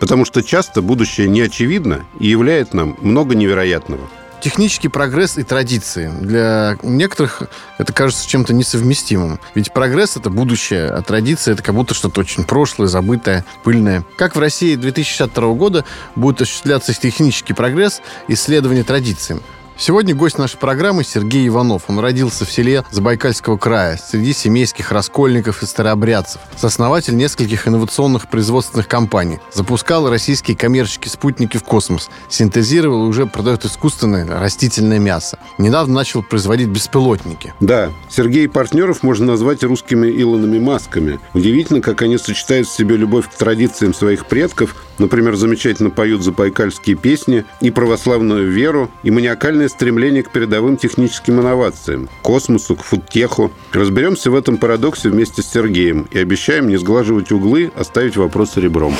потому что часто будущее не очевидно и являет нам много невероятного. Технический прогресс и традиции. Для некоторых это кажется чем-то несовместимым. Ведь прогресс — это будущее, а традиция — это как будто что-то очень прошлое, забытое, пыльное. Как в России 2062 года будет осуществляться технический прогресс и исследование традициям? Сегодня гость нашей программы Сергей Иванов. Он родился в селе Забайкальского края, среди семейских раскольников и старообрядцев. Сооснователь нескольких инновационных производственных компаний. Запускал российские коммерческие спутники в космос. Синтезировал и уже продает искусственное растительное мясо. Недавно начал производить беспилотники. Да, Сергей партнеров можно назвать русскими Илонами Масками. Удивительно, как они сочетают в себе любовь к традициям своих предков, например, замечательно поют забайкальские песни, и православную веру, и маниакальное постоянное стремление к передовым техническим инновациям, к космосу, к фудтеху. Разберемся в этом парадоксе вместе с Сергеем и обещаем не сглаживать углы, оставить вопросы ребром.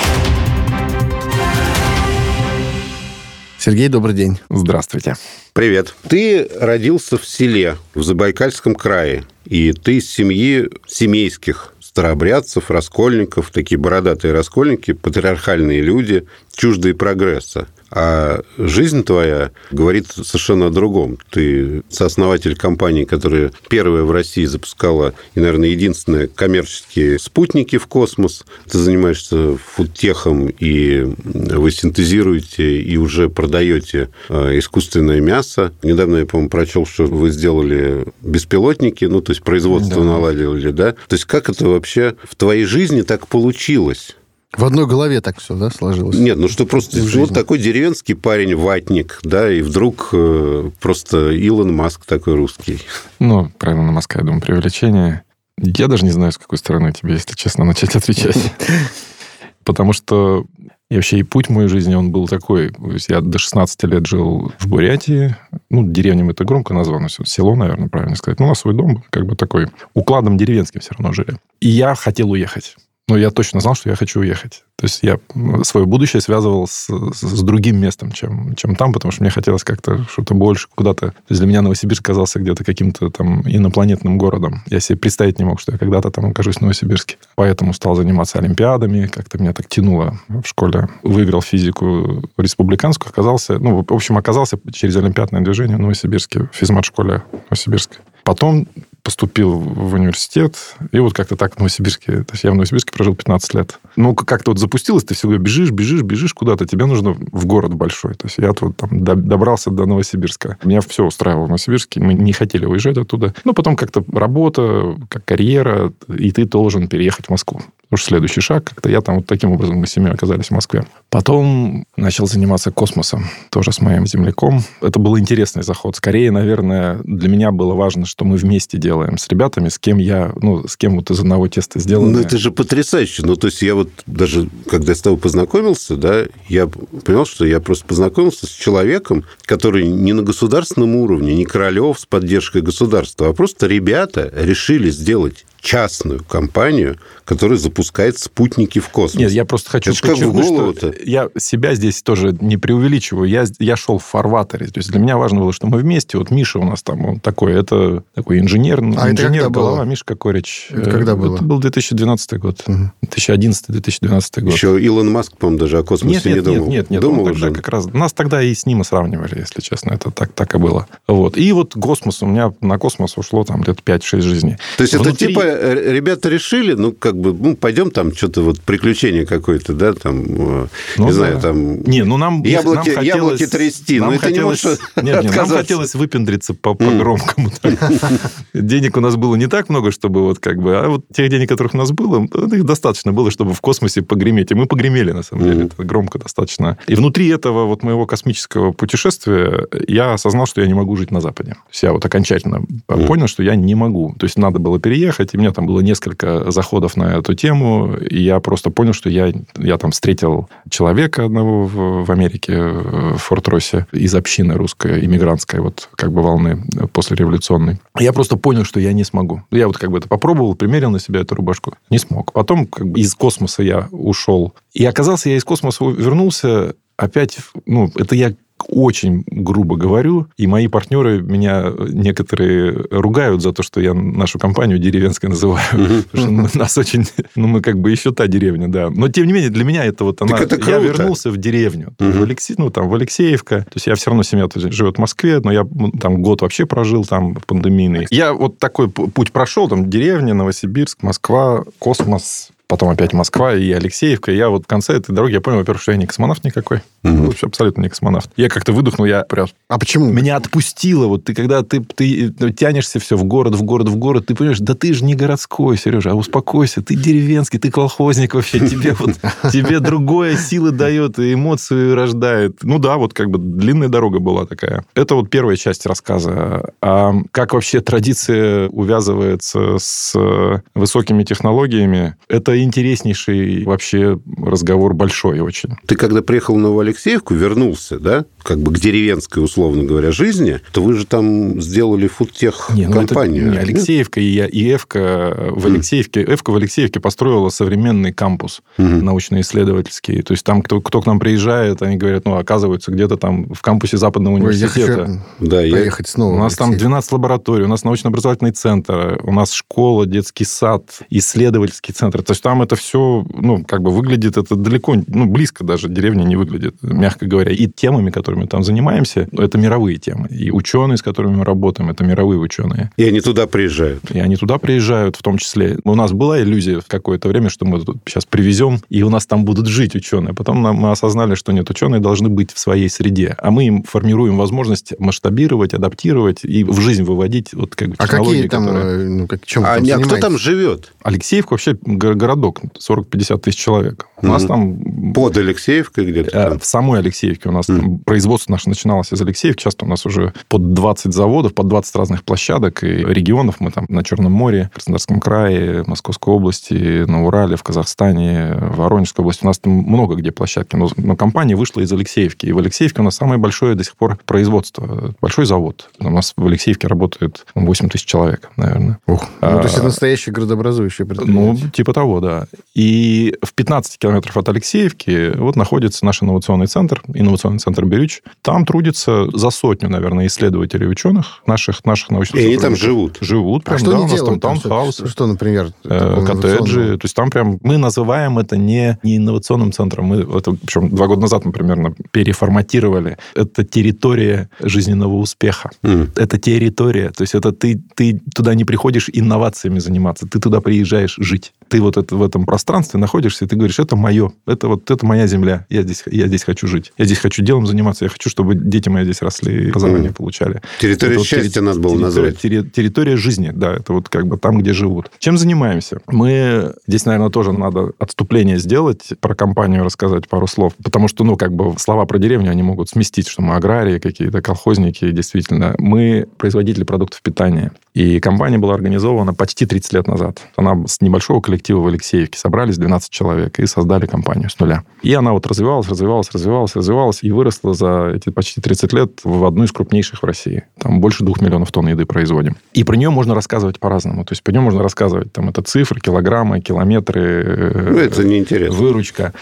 Сергей, добрый день. Здравствуйте. Привет. Ты родился в селе в Забайкальском крае, и ты из семьи семейских старообрядцев, раскольников, такие бородатые раскольники, патриархальные люди, чуждые прогресса. А жизнь твоя говорит совершенно о другом. Ты сооснователь компании, которая первая в России запускала, и, наверное, единственная коммерческие спутники в космос. Ты занимаешься фудтехом, и вы синтезируете и уже продаете э, искусственное мясо. Недавно я, по-моему, прочел, что вы сделали беспилотники, ну, то есть производство да. наладили, да? То есть как это вообще в твоей жизни так получилось? В одной голове так все, да, сложилось? Нет, ну что просто вот такой деревенский парень, ватник, да, и вдруг э, просто Илон Маск такой русский. Ну, правильно, на Маска, я думаю, привлечение. Я даже не знаю, с какой стороны тебе, если честно, начать отвечать. Потому что и вообще и путь в моей жизни, он был такой. Я до 16 лет жил в Бурятии. Ну, деревням это громко названо. Село, наверное, правильно сказать. Ну, у нас свой дом, как бы такой, укладом деревенским все равно жили. И я хотел уехать. Но я точно знал, что я хочу уехать. То есть я свое будущее связывал с, с другим местом, чем, чем там, потому что мне хотелось как-то что-то больше куда-то. То есть для меня Новосибирск казался где-то каким-то там инопланетным городом. Я себе представить не мог, что я когда-то там окажусь в Новосибирске. Поэтому стал заниматься олимпиадами, как-то меня так тянуло в школе. Выиграл физику республиканскую, оказался, ну, в общем, оказался через олимпиадное движение в Новосибирске, в физмат-школе Новосибирска. Потом поступил в университет, и вот как-то так в Новосибирске, то есть я в Новосибирске прожил 15 лет. Ну, как-то вот запустилось, ты всегда бежишь, бежишь, бежишь куда-то, тебе нужно в город большой. То есть я вот там добрался до Новосибирска. Меня все устраивало в Новосибирске, мы не хотели уезжать оттуда. Но потом как-то работа, как карьера, и ты должен переехать в Москву. Уж следующий шаг, как-то я там вот таким образом мы с семьей оказались в Москве. Потом начал заниматься космосом, тоже с моим земляком. Это был интересный заход. Скорее, наверное, для меня было важно, что мы вместе делаем с ребятами, с кем я, ну, с кем вот из одного теста сделано. Ну, это же потрясающе. Ну, то есть я вот даже, когда я с тобой познакомился, да, я понял, что я просто познакомился с человеком, который не на государственном уровне, не Королев с поддержкой государства, а просто ребята решили сделать частную компанию, которая запускает спутники в космос. Нет, я просто хочу Это как в подчеркнуть, что я себя здесь тоже не преувеличиваю. Я, я шел в фарватере. То есть для меня важно было, что мы вместе. Вот Миша у нас там, он такой, это такой инженер, А это инженер когда голова, было? Миша Кокорич. Это когда Э, было? Это был 2012 год. Мгм. 2011-2012 год. Еще Илон Маск, по-моему, даже о космосе Нет, не нет, думал. нет, нет, нет. Думал он тогда уже? как раз... Нас тогда и с ним и сравнивали, если честно. Это так, так и было. Вот. И вот космос. У меня на космос ушло там лет 5-6 жизней. То есть это Внутри- типа э, ребята решили, ну, как бы, ну, пойдем там что-то вот приключение какое-то, да, там, э, Ну не да. знаю, там... Не, ну нам... Яблоки- нам хотелось- яблоки трясти, нам но это не Нет, нет, нам хотелось выпендриться по- М. по-громкому. Денег у нас было не так много, чтобы вот как бы... А вот тех денег, которых у нас было, их достаточно было, чтобы в космосе погреметь. И мы погремели, на самом деле. Это громко достаточно. И внутри этого вот моего космического путешествия я осознал, что я не могу жить на Западе. То есть я вот окончательно понял, что я не могу. То есть надо было переехать, у меня там было несколько заходов на эту тему, и я просто понял, что я, я там встретил человека одного в, в Америке, э, в Форт-Россе, из общины русской, иммигрантской, вот как бы волны э, послереволюционной. Я просто понял, что я не смогу. Я вот как бы это попробовал, примерил на себя эту рубашку. Не смог. Потом как бы из космоса я ушел. И оказался, я из космоса вернулся опять, ну, это я очень грубо говорю, и мои партнеры меня некоторые ругают за то, что я нашу компанию деревенской называю. Мгм. Потому что нас очень... Ну, мы как бы еще та деревня, да. Но, тем не менее, для меня это вот она... Я вернулся в деревню. В ну, там, в Алексеевка. То есть, я все равно, семья живет в Москве, но я там год вообще прожил там пандемийный. Я вот такой путь прошел, там, деревня, Новосибирск, Москва, космос, потом опять Москва и Алексеевка. И я вот в конце этой дороги, я понял, во-первых, что я не космонавт никакой. Мгм. Вообще абсолютно не космонавт. Я как-то выдохнул, я прям... А почему? Меня отпустило. Вот ты, когда ты, ты тянешься все в город, в город, в город, ты понимаешь, да ты же не городской, Сережа, а успокойся. Ты деревенский, ты колхозник вообще. Тебе вот тебе другое силы дает и эмоции рождает. Ну да, вот как бы длинная дорога была такая. Это вот первая часть рассказа. А как вообще традиция увязывается с э, высокими технологиями, это интереснейший вообще разговор большой очень. Ты когда приехал в Новоалексеевку, вернулся, да, как бы к деревенской, условно говоря, жизни, то вы же там сделали фудтех Не, ну это компанию. не, Алексеевка и, я- и Эвка в Алексеевке. Эвка в Алексеевке построила современный кампус Мгм. научно-исследовательский. То есть там, кто, кто к нам приезжает, они говорят, ну, оказывается, где-то там в кампусе Западного Ой, я университета. хочу Да, я... поехать снова. У нас там Алексей. 12 лабораторий, у нас научно-образовательный центр, у нас школа, детский сад, исследовательский центр. То есть там это все, ну, как бы выглядит это далеко, ну, близко даже деревня не выглядит, мягко говоря. И темами, которыми там занимаемся, это мировые темы. И ученые, с которыми мы работаем, это мировые ученые. И они туда приезжают. И они туда приезжают в том числе. У нас была иллюзия в какое-то время, что мы тут сейчас привезем, и у нас там будут жить ученые. Потом мы осознали, что нет, ученые должны быть в своей среде. А мы им формируем возможность масштабировать, адаптировать и в жизнь выводить вот как бы А какие там, которые... э, ну, как, чем А, там не- а кто там живет? Алексеевка вообще го- городок, 40-50 тысяч человек. У нас там... Под Алексеевкой где-то? э? В самой Алексеевке у нас там производство наше начиналось из Алексеевки. Часто у нас уже под 20 заводов, под 20 разных площадок и регионов. Мы там на Черном море, Краснодарском крае, Московской области, на Урале, в Казахстане, в Воронежской области. У нас там много где площадки. Но, но компания вышла из Алексеевки. И в Алексеевке у нас самое большое до сих пор производство. Большой завод. У нас в Алексеевке работает 8 тысяч человек, наверное. Ух, ну, то есть А, это настоящее градообразующее Ну, предприятие. типа того, да. И в 15 километров от Алексеевки вот находится наш инновационный центр, инновационный центр Бирюч. Там трудится за сотню, наверное, исследователей и ученых наших, наших научных И они там живут. Живут. А Прям, что да, они у нас делают? там там? Что-. Что, например, э, коттеджи. То есть там прям мы называем это не, не инновационным центром. Мы это, причем два года назад мы примерно переформатировали. Это территория жизненного успеха. М. Это территория. То есть это ты, ты туда не приходишь инновациями заниматься. Ты туда приезжаешь жить. Ты вот это, в этом пространстве находишься, и ты говоришь, это мое. Это вот это моя земля. Я здесь, я здесь хочу жить. Я здесь хочу делом заниматься. Я хочу, чтобы дети мои здесь росли и образование Мгм. получали. Территория Это вот счастья терри- надо было назвать. терри- территория жизни, да, это вот как бы там, где живут. Чем занимаемся? Мы здесь, наверное, тоже надо отступление сделать, про компанию рассказать пару слов, потому что, ну, как бы слова про деревню, они могут сместить, что мы аграрии какие-то, колхозники, действительно. Мы производители продуктов питания. И компания была организована почти 30 лет назад. Она с небольшого коллектива в Алексеевке собрались 12 человек и создали компанию с нуля. И она вот развивалась, развивалась, развивалась, развивалась и выросла за эти почти 30 лет в одну из крупнейших в России. Там больше двух миллионов тонн еды производим. И про нее можно рассказывать по-разному. То есть про нее можно рассказывать, там, это цифры, килограммы, километры, ну, это неинтересно. выручка.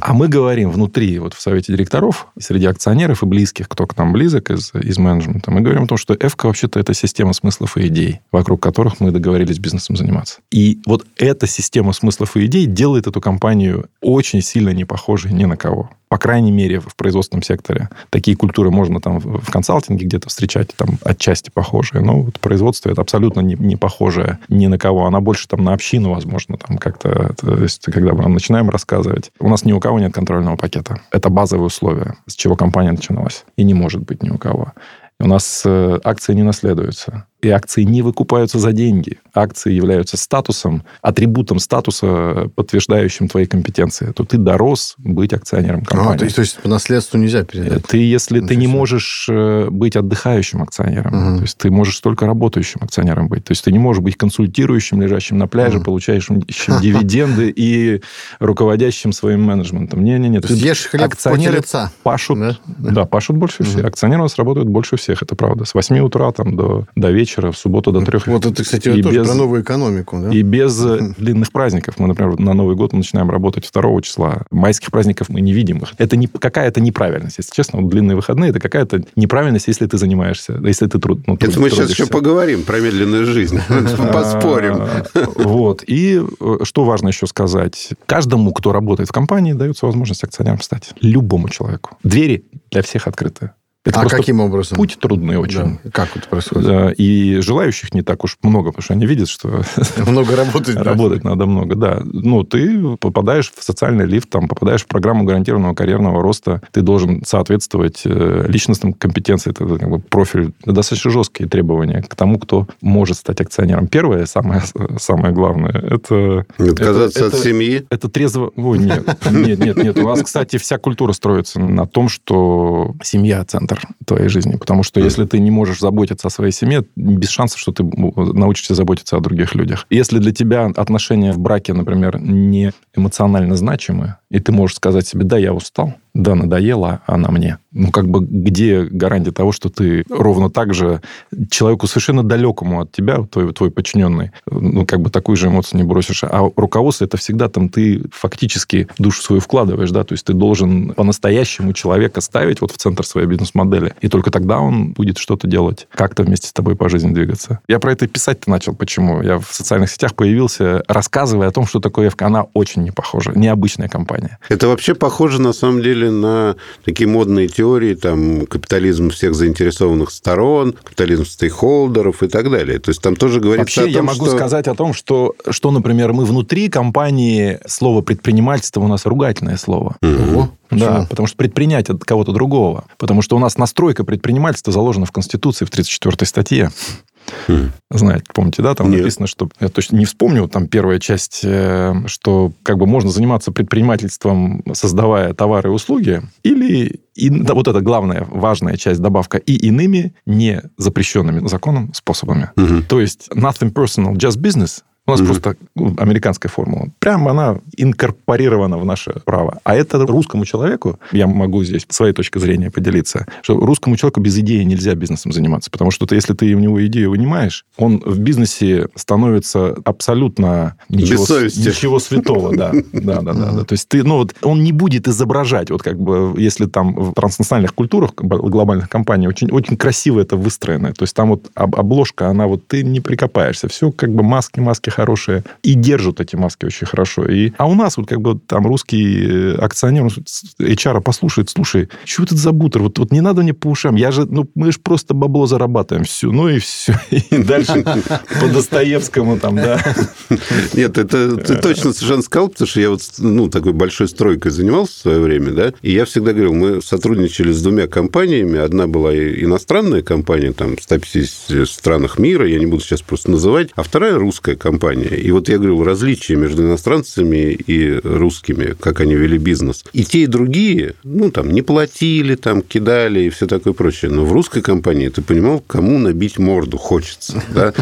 А мы говорим внутри, вот в совете директоров, среди акционеров и близких, кто к нам близок из, из менеджмента, мы говорим о том, что ЭФК вообще-то это система смыслов и идей, вокруг которых мы договорились бизнесом заниматься. И вот эта система смыслов и идей делает эту компанию очень сильно не похожей ни на кого по крайней мере, в производственном секторе. Такие культуры можно там в консалтинге где-то встречать, там отчасти похожие. Но вот производство это абсолютно не, не похожее ни на кого. Она больше там на общину, возможно, там как-то... То есть, когда мы начинаем рассказывать, у нас ни у кого нет контрольного пакета. Это базовые условия, с чего компания начиналась. И не может быть ни у кого. У нас э, акции не наследуются и акции не выкупаются за деньги. Акции являются статусом, атрибутом статуса, подтверждающим твои компетенции. То ты дорос быть акционером компании. А, то, есть, то есть по наследству нельзя передать? Ты, если ты не можешь э, быть отдыхающим акционером, угу. то есть ты можешь только работающим акционером быть. То есть ты не можешь быть консультирующим, лежащим на пляже, угу. получающим дивиденды и руководящим своим менеджментом. Не-не-не. Ты ешь хлеб акционеры лица. пашут, да? Да, пашут больше всех. Акционеры у нас работают больше всех, это правда. С 8 утра там, до, до вечера вечера, в субботу до трех. Вот это, кстати, и тоже без, про новую экономику, да? И без длинных праздников. Мы, например, на Новый год мы начинаем работать 2 числа. Майских праздников мы не видим их. Это не, какая-то неправильность. Если честно, вот длинные выходные – это какая-то неправильность, если ты занимаешься, если ты труд, ну, Это мы сейчас еще поговорим про медленную жизнь. Поспорим. А, вот. И э, что важно еще сказать. Каждому, кто работает в компании, дается возможность акционером стать. Любому человеку. Двери для всех открыты. Это а каким образом? Путь трудный очень. Да. Как это происходит? И желающих не так уж много, потому что они видят, что... Много работать. Работать надо много, да. Ну, ты попадаешь в социальный лифт, там, попадаешь в программу гарантированного карьерного роста, ты должен соответствовать э, личностным компетенциям, это как бы профиль, достаточно жесткие требования к тому, кто может стать акционером. Первое, самое, самое главное, это... Отказаться от семьи? Это трезво... Ой, нет, нет, нет, нет. У нас, кстати, вся культура строится на том, что семья – центр центр твоей жизни. Потому что mm. если ты не можешь заботиться о своей семье, без шансов, что ты научишься заботиться о других людях. Если для тебя отношения в браке, например, не эмоционально значимы, и ты можешь сказать себе, да, я устал, да, надоела она мне. Ну, как бы где гарантия того, что ты ровно так же человеку совершенно далекому от тебя, твой, твой подчиненный, ну, как бы такую же эмоцию не бросишь. А руководство это всегда там ты фактически душу свою вкладываешь, да, то есть ты должен по-настоящему человека ставить вот в центр своей бизнес-модели, и только тогда он будет что-то делать, как-то вместе с тобой по жизни двигаться. Я про это писать-то начал. Почему? Я в социальных сетях появился, рассказывая о том, что такое ФК. Она очень не похожа, необычная компания. Это вообще похоже, на самом деле, на такие модные теории, там, капитализм всех заинтересованных сторон, капитализм стейкхолдеров и так далее. То есть там тоже говорится Вообще, о том, я могу что... сказать о том, что, что, например, мы внутри компании, слово предпринимательство у нас ругательное слово. Угу. Да, потому что предпринять от кого-то другого. Потому что у нас настройка предпринимательства заложена в Конституции в 34 статье. Хм. Знаете, помните, да, там Нет. написано, что я точно не вспомню, там первая часть, э, что как бы можно заниматься предпринимательством, создавая товары и услуги, или и да, вот это главная важная часть добавка и иными не запрещенными законом способами. Угу. То есть nothing personal, just business у нас mm-hmm. просто ну, американская формула. Прямо она инкорпорирована в наше право. А это русскому человеку, я могу здесь своей точкой зрения поделиться, что русскому человеку без идеи нельзя бизнесом заниматься. Потому что ты, если ты у него идею вынимаешь, он в бизнесе становится абсолютно ничего, ничего святого. Да, да, да, да, То есть ты, ну, вот, он не будет изображать, вот как бы, если там в транснациональных культурах глобальных компаний очень, очень красиво это выстроено. То есть там вот обложка, она вот, ты не прикопаешься. Все как бы маски, маски хорошие, и держат эти маски очень хорошо. И, а у нас вот как бы там русский э, акционер HR послушает, слушай, что это за бутер? Вот, вот не надо мне по ушам. Я же, ну, мы же просто бабло зарабатываем. Все, ну и все. И дальше по Достоевскому там, да. Нет, это ты точно совершенно сказал, потому что я вот, ну, такой большой стройкой занимался в свое время, да, и я всегда говорил, мы сотрудничали с двумя компаниями. Одна была иностранная компания, там, в 150 странах мира, я не буду сейчас просто называть, а вторая русская компания компания. И вот я говорил, различия между иностранцами и русскими, как они вели бизнес. И те, и другие, ну, там, не платили, там, кидали и все такое прочее. Но в русской компании ты понимал, кому набить морду хочется. Да?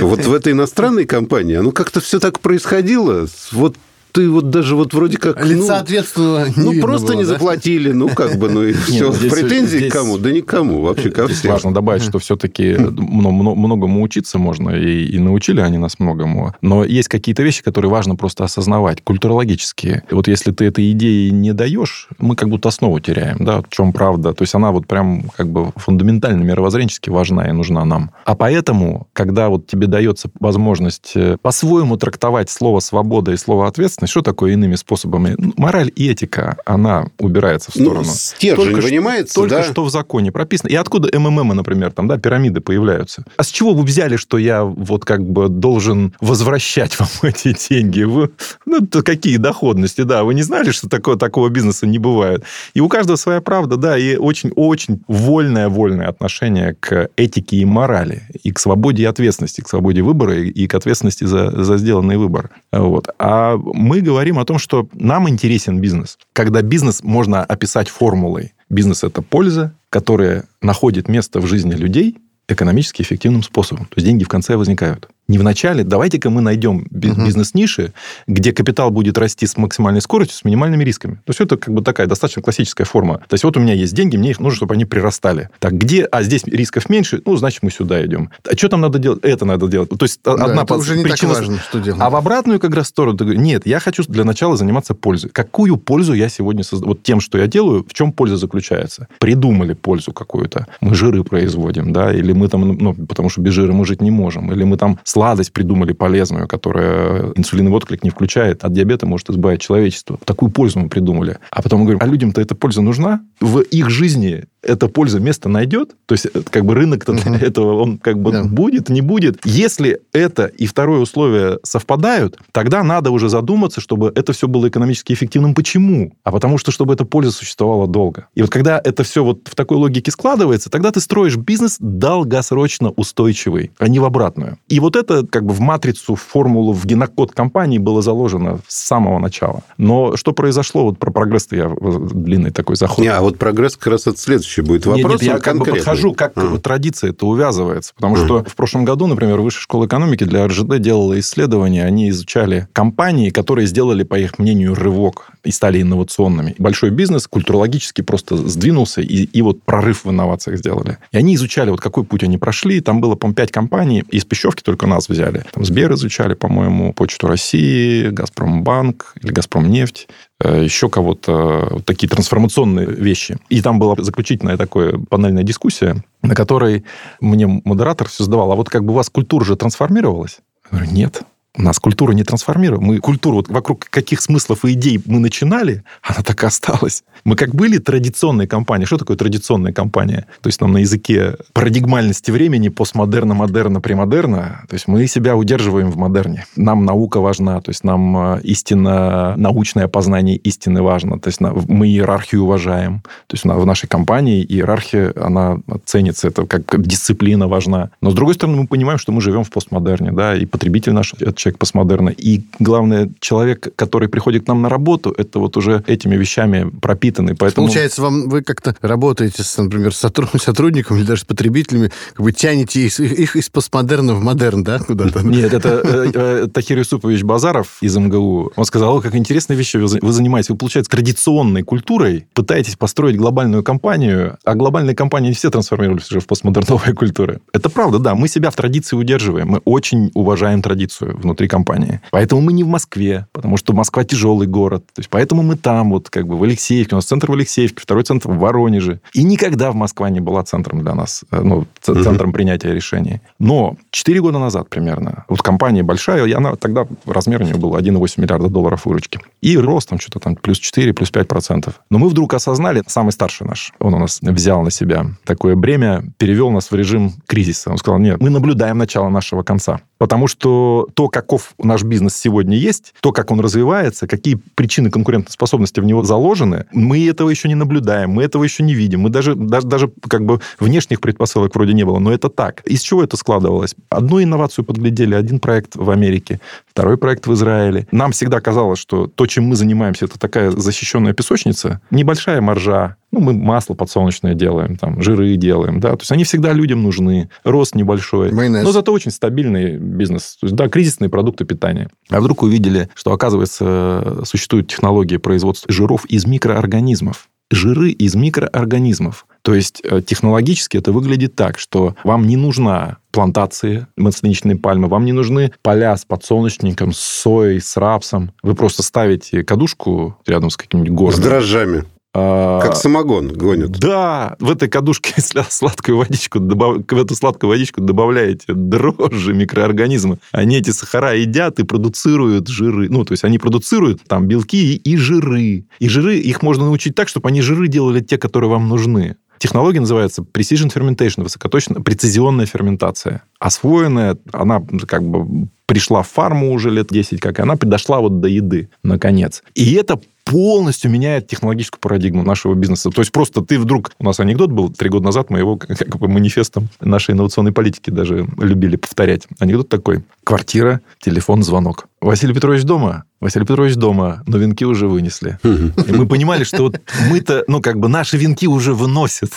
Вот в этой иностранной компании оно как-то все так происходило. Вот ты вот даже вот вроде как... Лица ну, ответственного не Ну, видно просто было, не да? заплатили, ну, как бы, ну, и все. здесь- Претензии здесь- к кому? Да никому, вообще ко всем. важно добавить, что все-таки многому учиться можно, и, и научили они нас многому. Но есть какие-то вещи, которые важно просто осознавать, культурологические. И вот если ты этой идеи не даешь, мы как будто основу теряем, да, в чем правда. То есть она вот прям как бы фундаментально, мировоззренчески важна и нужна нам. А поэтому, когда вот тебе дается возможность э, по-своему трактовать слово «свобода» и слово «ответственность», что такое иными способами? Ну, Мораль и этика, она убирается в сторону. Ну, стержень Только ш- вынимается, Только да? что в законе прописано. И откуда МММ, например, там, да, пирамиды появляются? А с чего вы взяли, что я вот как бы должен возвращать вам эти деньги? Вы, ну, то какие доходности, да? Вы не знали, что такое, такого бизнеса не бывает? И у каждого своя правда, да, и очень-очень вольное-вольное отношение к этике и морали, и к свободе и ответственности, к свободе выбора и, и к ответственности за, за сделанный выбор. Вот. А мы говорим о том, что нам интересен бизнес. Когда бизнес можно описать формулой. Бизнес – это польза, которая находит место в жизни людей экономически эффективным способом. То есть деньги в конце возникают. Не в начале. Давайте-ка мы найдем бизнес-ниши, где капитал будет расти с максимальной скоростью, с минимальными рисками. То есть это как бы такая достаточно классическая форма. То есть вот у меня есть деньги, мне их нужно, чтобы они прирастали. Так, где? А здесь рисков меньше, ну, значит, мы сюда идем. А что там надо делать? Это надо делать. То есть Да, одна это уже не причина... так важно, что делать. А в обратную как раз сторону нет, я хочу для начала заниматься пользой. Какую пользу я сегодня создаю? Вот тем, что я делаю, в чем польза заключается? Придумали пользу какую-то. Мы жиры производим, да, или мы там, ну, потому что без жира мы жить не можем, или мы там сладость придумали полезную, которая инсулиновый отклик не включает, от диабета может избавить человечество. Такую пользу мы придумали. А потом мы говорим, а людям-то эта польза нужна? В их жизни эта польза место найдет? То есть, как бы рынок-то для этого, он как бы Да. будет, не будет. Если это и второе условие совпадают, тогда надо уже задуматься, чтобы это все было экономически эффективным. Почему? А потому что, чтобы эта польза существовала долго. И вот когда это все вот в такой логике складывается, тогда ты строишь бизнес долгосрочно устойчивый, а не в обратную. И вот это как бы в матрицу, в формулу, в генокод компании было заложено с самого начала. Но что произошло? Вот про прогресс-то я э, длинный такой заход. Не, а вот прогресс как раз это следующий будет Нет, вопрос. нет, я он как бы конкретный. подхожу, как А. традиция это увязывается. Потому Мгм. что в прошлом году, например, Высшая школа экономики для РЖД делала исследования. Они изучали компании, которые сделали, по их мнению, рывок и стали инновационными. Большой бизнес культурологически просто сдвинулся, и, и вот прорыв в инновациях сделали. И они изучали, вот какой путь они прошли. Там было, по-моему, пять компаний. Из Пищевки только нас взяли. Там Сбер изучали, по-моему, Почту России, Газпромбанк или Газпромнефть э, еще кого-то, вот такие трансформационные вещи. И там была заключительная такая панельная дискуссия, на которой мне модератор все задавал, а вот как бы у вас культура же трансформировалась? Я говорю, нет. Нас культура не трансформировалась. Мы культуру, вот вокруг каких смыслов и идей мы начинали, она так и осталась. Мы как были традиционной компанией. Что такое традиционная компания? То есть нам на языке парадигмальности времени постмодерна, модерна, премодерна. То есть мы себя удерживаем в модерне. Нам наука важна, то есть нам э, истина, научное познание истины важно. То есть мы иерархию уважаем. То есть в нашей компании иерархия, она ценится, это как дисциплина важна. Но с другой стороны, мы понимаем, что мы живем в постмодерне, да, и потребитель наш это человек постмодерна. И главное, человек, который приходит к нам на работу, это вот уже этими вещами пропитанный. Поэтому... Получается, вам вы как-то работаете, с, например, с сотруд- сотрудниками или даже с потребителями, как бы тянете их, их из постмодерна в модерн, да, куда-то? Нет, это э, э, Тахир Юсупович Базаров из МГУ. Он сказал, о, как интересная вещь вы за- вы занимаетесь. Вы, получается, традиционной культурой пытаетесь построить глобальную компанию, а глобальные компании все трансформировались уже в постмодерновые культуры. Это правда, да. Мы себя в традиции удерживаем. Мы очень уважаем традицию внутри компании. Поэтому мы не в Москве, потому что Москва тяжелый город. То есть поэтому мы там, вот как бы в Алексеевке. Нас центр в Алексеевке, второй центр в Воронеже. И никогда в Москва не была центром для нас, э, ну, центром принятия решений. Но 4 года назад примерно, вот компания большая, и она тогда размер у нее был 1,8 миллиарда долларов выручки. И рост там что-то там плюс 4, плюс 5 процентов. Но мы вдруг осознали, самый старший наш, он у нас взял на себя такое бремя, перевел нас в режим кризиса. Он сказал, нет, мы наблюдаем начало нашего конца. Потому что то, как каков наш бизнес сегодня есть, то, как он развивается, какие причины конкурентоспособности в него заложены, мы этого еще не наблюдаем, мы этого еще не видим. Мы даже, даже, даже как бы внешних предпосылок вроде не было, но это так. Из чего это складывалось? Одну инновацию подглядели, один проект в Америке, второй проект в Израиле. Нам всегда казалось, что то, чем мы занимаемся, это такая защищенная песочница, небольшая маржа, ну, мы масло подсолнечное делаем, там, жиры делаем, да, то есть они всегда людям нужны, рост небольшой, Майонез. но зато очень стабильный бизнес, то есть, да, кризисные продукты питания. А вдруг увидели, что, оказывается, существуют технологии производства жиров из микроорганизмов, жиры из микроорганизмов. То есть э, технологически это выглядит так, что вам не нужна плантации масляничной пальмы, вам не нужны поля с подсолнечником, с соей, с рапсом. Вы просто ставите кадушку рядом с каким-нибудь С городом. дрожжами. А, Как самогон гонят. Да, в этой кадушке сладкую водичку, добав- в эту сладкую водичку добавляете дрожжи, микроорганизмы. Они эти сахара едят и продуцируют жиры. Ну, то есть они продуцируют там белки и, и жиры. И жиры, их можно научить так, чтобы они жиры делали те, которые вам нужны. Технология называется precision fermentation, высокоточная, прецизионная ферментация. Освоенная, она как бы пришла в фарму уже лет 10, как и она дошла вот до еды, наконец. И это полностью меняет технологическую парадигму нашего бизнеса. То есть просто ты вдруг... У нас анекдот был три года назад, мы его как бы манифестом нашей инновационной политики даже любили повторять. Анекдот такой. Квартира, телефон, звонок. Василий Петрович дома? Василий Петрович дома, но венки уже вынесли. И мы понимали, что вот мы-то, ну, как бы наши венки уже выносят.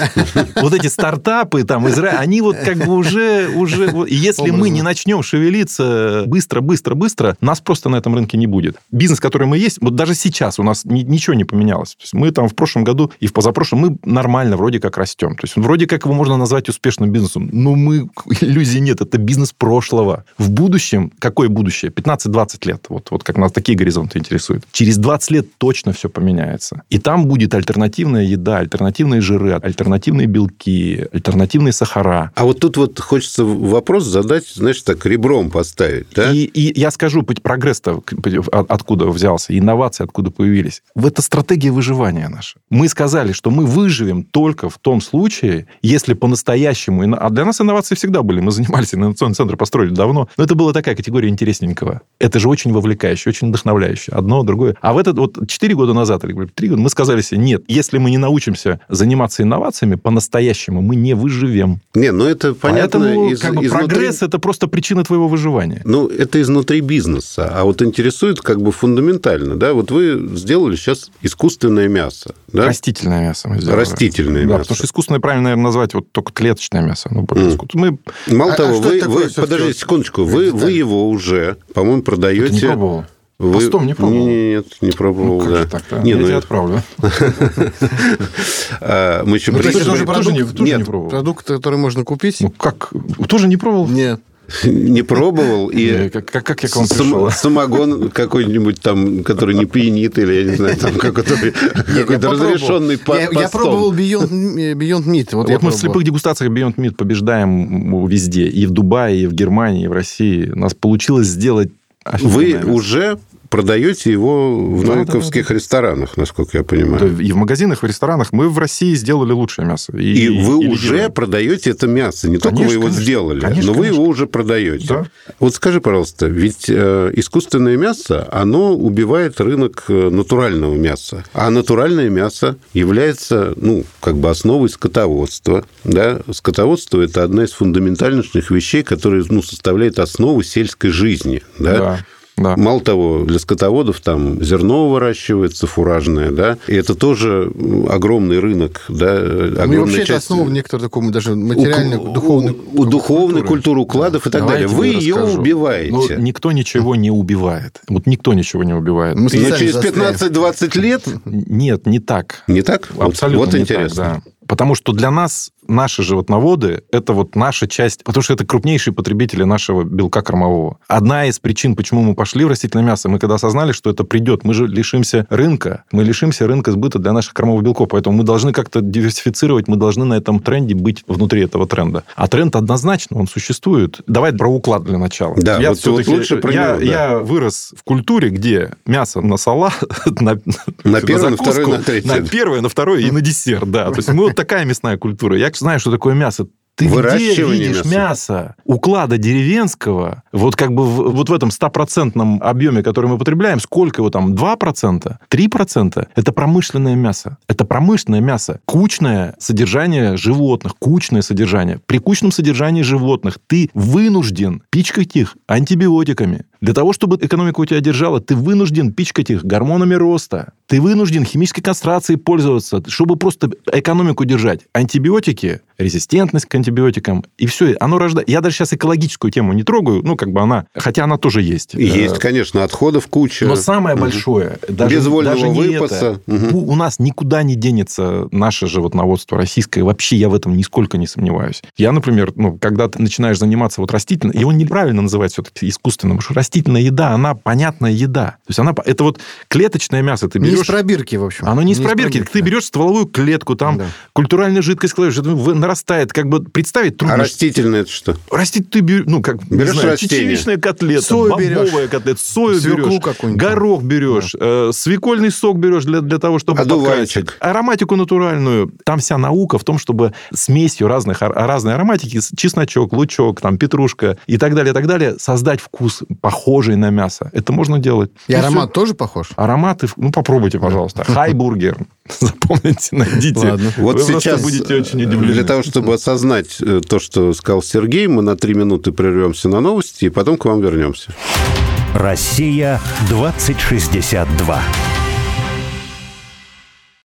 Вот эти стартапы, там, Израиль, они вот как бы уже... уже и если мы не начнем шевелиться быстро, быстро, быстро, нас просто на этом рынке не будет. Бизнес, который мы есть, вот даже сейчас у нас ни- ничего не поменялось. То есть мы там в прошлом году и в позапрошлом мы нормально вроде как растем. То есть вроде как его можно назвать успешным бизнесом. Но мы, иллюзий нет, это бизнес прошлого. В будущем, какое будущее? 15-20 лет. Вот, вот как нас такие горизонты интересуют. Через 20 лет точно все поменяется. И там будет альтернативная еда, альтернативные жиры, альтернативные белки, альтернативные сахара. А вот тут вот хочется вопрос задать, знаешь, так ребром поставить, да? И, и я скажу, прогресс-то от- откуда взялся, инновации откуда появились. В это стратегия выживания наша. Мы сказали, что мы выживем только в том случае, если по-настоящему... А для нас инновации всегда были. Мы занимались, инновационный центр построили давно. Но это была такая категория интересненького. Это же очень вовлекающе, очень вдохновляюще. Одно, другое. А в этот вот 4 года назад, или 3 года, мы сказали себе, нет, если мы не научимся заниматься инновациями по-настоящему, мы не выживем. Не, ну это понятно. Поэтому из- как бы, изнутри- прогресс это просто причина твоего выживания. Ну, это изнутри бизнеса. А вот интересует как бы фундаментально, да? Вот вы сделали сейчас искусственное мясо, да? Растительное мясо мы сделали. Растительное Да, мясо. потому что искусственное правильно, наверное, назвать вот только клеточное мясо. Ну, искусственное. Мы Мало А- а того, что вы, вы- подождите секундочку, вы, вы его уже, по-моему, это продаете... Вы... Постом не пробовал? Не- Нет, не пробовал, Ну, как да. же так-то? Не, Я ну, тебя отправлю. а, мы еще Ну, же тоже не, пробовал. Продукт, который можно купить? Ну, как? Тоже не пробовал? Нет. не пробовал, и Как, как, как я к вам сам- пришел? самогон какой-нибудь там, который не пьянит, или я не знаю, там какой-то какой-то разрешенный по- Я, я пробовал Beyond, Beyond Meat. Вот, Вот, мы в пробовал. слепых дегустациях Beyond Meat побеждаем везде. И в Дубае, и в Германии, и в России. У нас получилось сделать Вы офигенное мясо. уже продаете его в Да, новиковских ресторанах, насколько я Да, понимаю. и в магазинах, в ресторанах мы в России сделали лучшее мясо. И, И вы и уже лидируем. продаете это мясо. Не только вы Конечно, его конечно. сделали, Конечно, но вы конечно. его уже продаете. Да. Вот скажи, пожалуйста, ведь э, искусственное мясо, оно убивает рынок э, натурального мяса. А натуральное мясо является, ну, как бы основой скотоводства. Да? Скотоводство – это одна из фундаментальнейших вещей, которая ну, составляет основу сельской жизни. Да? Да, да. Мало того, для скотоводов там зерно выращивается, фуражное, да, и это тоже огромный рынок, да, Ну, и огромная вообще это часть... основа некоторой такой даже материальной, у, духовной у, у духовной культуры укладов и так Давайте далее. Вы ее расскажу. убиваете. Ну, никто ничего не убивает. Вот никто ничего не убивает. Мы Но через застряли. 15-20 лет Нет, не так. не так? Вот- Абсолютно Вот, не интересно. так, да. Потому что для нас наши животноводы – это вот наша часть, потому что это крупнейшие потребители нашего белка кормового. Одна из причин, почему мы пошли в растительное мясо, мы когда осознали, что это придет, мы же лишимся рынка, мы лишимся рынка сбыта для наших кормовых белков, поэтому мы должны как-то диверсифицировать, мы должны на этом тренде быть внутри этого тренда. А тренд однозначно, он существует. Давай про уклад для начала. Да, я вот- вот всё-таки- лучше про я, него, да. я вырос в культуре, где мясо на салат, на, На первое, на закуску, второе, на третье. на первое, на второе и на десерт, да. То есть мы вот такая мясная культура. Я знаю, что такое мясо. Ты где видишь мяса. мясо уклада деревенского, вот как бы в, вот в этом стопроцентном объеме, который мы потребляем, сколько его там, 2%, 3%? Это промышленное мясо. Это промышленное мясо. Кучное содержание животных, кучное содержание. При кучном содержании животных ты вынужден пичкать их антибиотиками. Для того, чтобы экономика у тебя держала, ты вынужден пичкать их гормонами роста. Ты вынужден химической кастрацией пользоваться, чтобы просто экономику держать. Антибиотики, резистентность к антибиотикам, и все. Оно рождает... Я даже сейчас экологическую тему не трогаю, ну, как бы она... Хотя она тоже есть. Есть, конечно, отходов куча. но самое Мгм. большое, даже, Без вольного даже не выпаса. это. Мгм. У у нас никуда не денется наше животноводство российское. Вообще я в этом нисколько не сомневаюсь. Я, например, ну, когда ты начинаешь заниматься вот растительным, его неправильно называть все-таки искусственным, потому что растительная еда, она понятная еда. То есть она... Это вот клеточное мясо ты Не из берешь... пробирки, в общем. Оно не из пробирки. Ты да. берешь стволовую клетку, там Да. культуральная жидкость кладешь, это нарастает. Как бы представить А трудно. растительное это что? Растить ты берешь, ну, как, не Берешь знаю, чечевичная котлета, Сою берешь. бобовая котлета, сою Свеклу берешь, какую-нибудь. горох берешь, э, свекольный сок берешь для, для того, чтобы Одуванчик. Ароматику натуральную. Там вся наука в том, чтобы смесью разных, ар- разной ароматики, чесночок, лучок, там, петрушка и так далее, и так далее, создать вкус, похожий на мясо. Это можно делать. И Ну, аромат всё. тоже похож? Ароматы, ну, попробуйте, пожалуйста. Хайбургер. Запомните, найдите. Ладно. Вот Вы сейчас будете очень э, удивлены. для того, чтобы осознать э, то, что сказал Сергей, мы на три минуты прервемся на новости и потом к вам вернемся. Россия 2062.